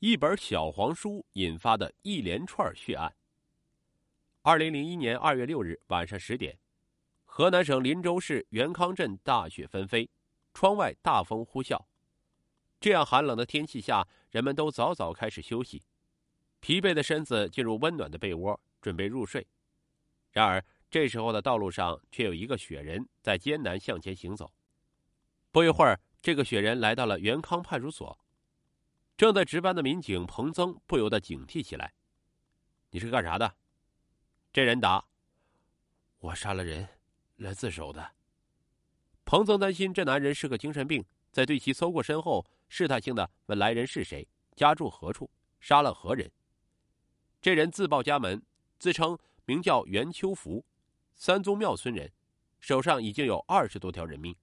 一本小黄书引发的一连串血案。二零零一年二月六日晚上十点，河南省林州市元康镇大雪纷飞，窗外大风呼啸。这样寒冷的天气下，人们都早早开始休息，疲惫的身子进入温暖的被窝，准备入睡。然而，这时候的道路上却有一个雪人在艰难向前行走。不一会儿，这个雪人来到了元康派出所。正在值班的民警彭增不由得警惕起来：“你是干啥的？”这人答：“我杀了人，来自首的。”彭增担心这男人是个精神病，在对其搜过身后，试探性的问来人是谁，家住何处，杀了何人。这人自报家门，自称名叫袁秋福，三宗庙村人，手上已经有二十多条人命。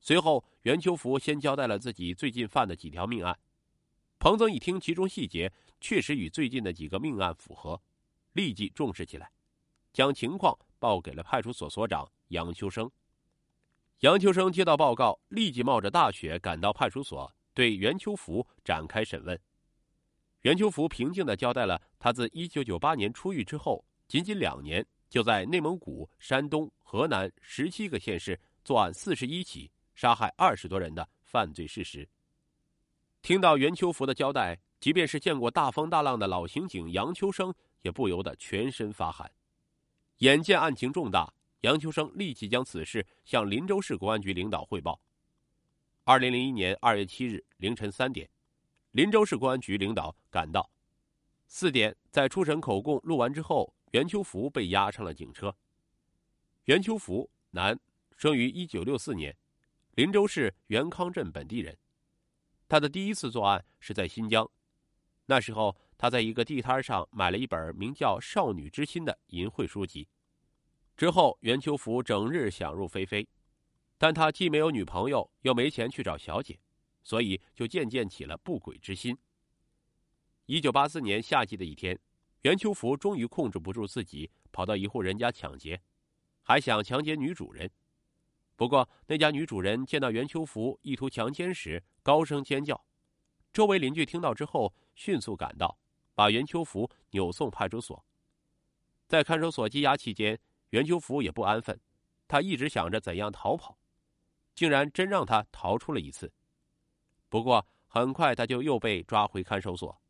随后，袁秋福先交代了自己最近犯的几条命案。彭增一听其中细节，确实与最近的几个命案符合。立即重视起来，将情况报给了派出所所长杨秋生。杨秋生接到报告，立即冒着大雪赶到派出所，对袁秋福展开审问。袁秋福平静的交代了他自1998年出狱之后，仅仅两年就在内蒙古、山东、河南十七个县市作案四十一起，杀害二十多人的犯罪事实。听到袁秋福的交代，即便是见过大风大浪的老刑警杨秋生。也不由得全身发寒。眼见案情重大，杨秋生立即将此事向林州市公安局领导汇报。二零零一年二月七日凌晨三点，林州市公安局领导赶到。四点，在初审口供录完之后，袁秋福被押上了警车。袁秋福，男，生于一九六四年，林州市元康镇本地人。他的第一次作案是在新疆，那时候。他在一个地摊上买了一本名叫《少女之心》的淫秽书籍，之后袁秋福整日想入非非，但他既没有女朋友，又没钱去找小姐，所以就渐渐起了不轨之心。一九八四年夏季的一天，袁秋福终于控制不住自己，跑到一户人家抢劫，还想强奸女主人。不过那家女主人见到袁秋福意图强奸时，高声尖叫，周围邻居听到之后迅速赶到。把袁秋福扭送派出所，在看守所羁押期间，袁秋福也不安分，他一直想着怎样逃跑，竟然真让他逃出了一次。不过很快他就又被抓回看守所，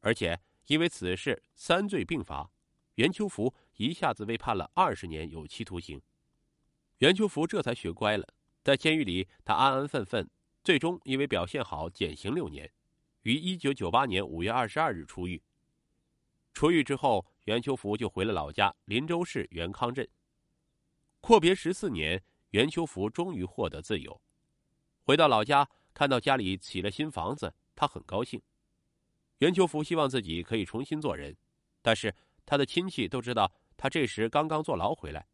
而且因为此事三罪并罚，袁秋福一下子被判了二十年有期徒刑。袁秋福这才学乖了，在监狱里他安安分分，最终因为表现好减刑六年。于一九九八年五月二十二日出狱。出狱之后，袁秋福就回了老家林州市元康镇。阔别十四年，袁秋福终于获得自由。回到老家，看到家里起了新房子，他很高兴。袁秋福希望自己可以重新做人，但是他的亲戚都知道他这时刚刚坐牢回来，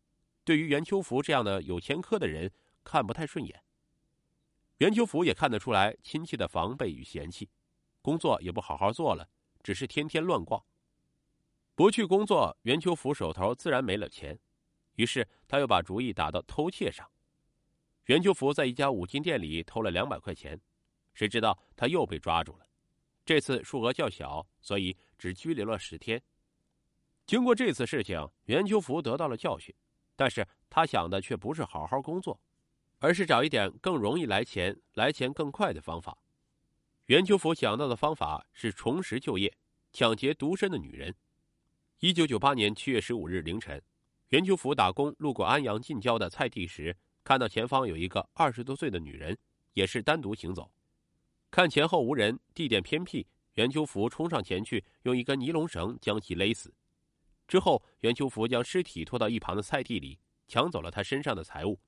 对于袁秋福这样的有前科的人看不太顺眼。袁秋福也看得出来亲戚的防备与嫌弃。工作也不好好做了，只是天天乱逛。不去工作，袁秋福手头自然没了钱，于是他又把主意打到偷窃上。袁秋福在一家五金店里偷了两百块钱，谁知道他又被抓住了。这次数额较小，所以只拘留了十天。经过这次事情，袁秋福得到了教训，但是他想的却不是好好工作，而是找一点更容易来钱、来钱更快的方法。袁秋福想到的方法是重拾就业，抢劫独身的女人。一九九八年七月十五日凌晨，袁秋福打工路过安阳近郊的菜地时，看到前方有一个二十多岁的女人，也是单独行走。看前后无人，地点偏僻，袁秋福冲上前去，用一根尼龙绳将其勒死。之后，袁秋福将尸体拖到一旁的菜地里，抢走了他身上的财物，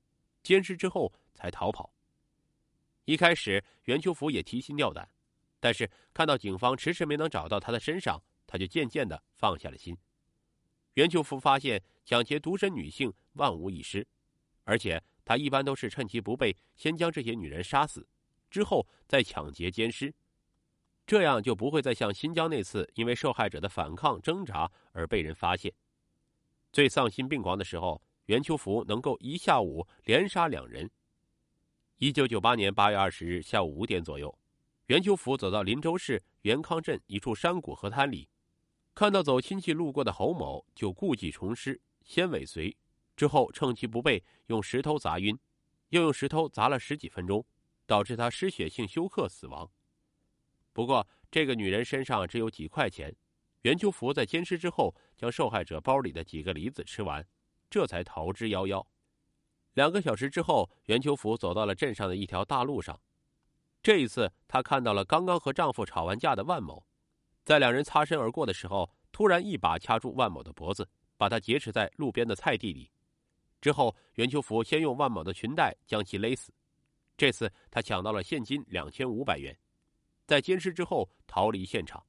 奸尸之后才逃跑。一开始，袁秋福也提心吊胆，但是看到警方迟迟没能找到他的身上，他就渐渐的放下了心。袁秋福发现抢劫独身女性万无一失，而且他一般都是趁其不备，先将这些女人杀死，之后再抢劫奸尸，这样就不会再像新疆那次因为受害者的反抗挣扎而被人发现。最丧心病狂的时候，袁秋福能够一下午连杀两人。一九九八年八月二十日下午五点左右，袁秋福走到林州市元康镇一处山谷河滩里，看到走亲戚路过的侯某，就故技重施，先尾随，之后趁其不备，用石头砸晕，又用石头砸了十几分钟，导致他失血性休克死亡。不过，这个女人身上只有几块钱，袁秋福在奸尸之后，将受害者包里的几个梨子吃完，这才逃之夭夭。两个小时之后，袁秋福走到了镇上的一条大路上。这一次，她看到了刚刚和丈夫吵完架的万某，在两人擦身而过的时候，突然一把掐住万某的脖子，把他劫持在路边的菜地里。之后，袁秋福先用万某的裙带将其勒死。这次，他抢到了现金两千五百元，在奸尸之后逃离现场。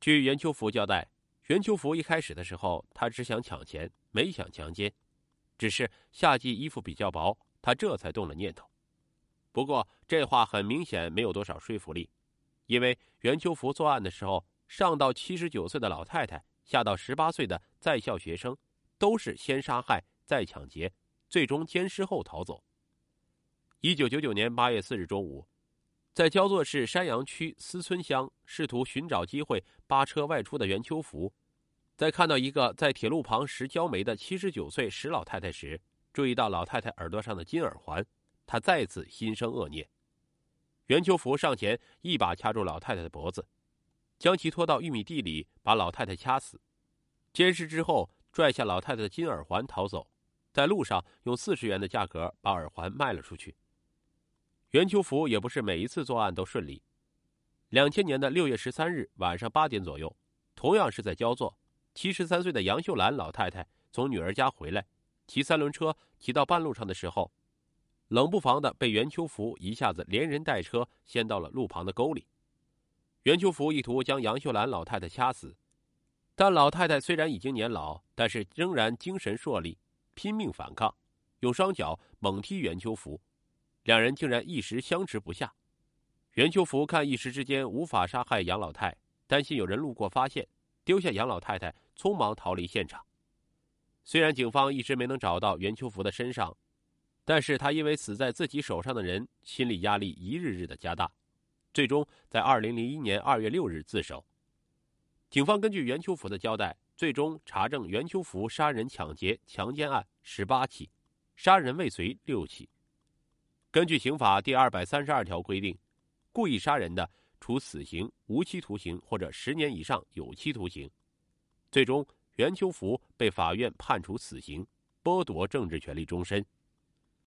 据袁秋福交代，袁秋福一开始的时候，他只想抢钱，没想强奸。只是夏季衣服比较薄，他这才动了念头。不过这话很明显没有多少说服力，因为袁秋福作案的时候，上到七十九岁的老太太，下到十八岁的在校学生，都是先杀害再抢劫，最终奸尸后逃走。一九九九年八月四日中午，在焦作市山阳区思村乡，试图寻找机会扒车外出的袁秋福。在看到一个在铁路旁拾焦煤的七十九岁石老太太时，注意到老太太耳朵上的金耳环，他再次心生恶念。袁秋福上前一把掐住老太太的脖子，将其拖到玉米地里，把老太太掐死。监视之后，拽下老太太的金耳环逃走，在路上用四十元的价格把耳环卖了出去。袁秋福也不是每一次作案都顺利。两千年的六月十三日晚上八点左右，同样是在焦作。七十三岁的杨秀兰老太太从女儿家回来，骑三轮车骑到半路上的时候，冷不防的被袁秋福一下子连人带车掀到了路旁的沟里。袁秋福意图将杨秀兰老太太掐死，但老太太虽然已经年老，但是仍然精神硕力，拼命反抗，用双脚猛踢袁秋福，两人竟然一时相持不下。袁秋福看一时之间无法杀害杨老太，担心有人路过发现。丢下杨老太太，匆忙逃离现场。虽然警方一直没能找到袁秋福的身上，但是他因为死在自己手上的人，心理压力一日日的加大，最终在二零零一年二月六日自首。警方根据袁秋福的交代，最终查证袁秋福杀人、抢劫、强奸案十八起，杀人未遂六起。根据刑法第二百三十二条规定，故意杀人的。处死刑、无期徒刑或者十年以上有期徒刑。最终，袁秋福被法院判处死刑，剥夺政治权利终身。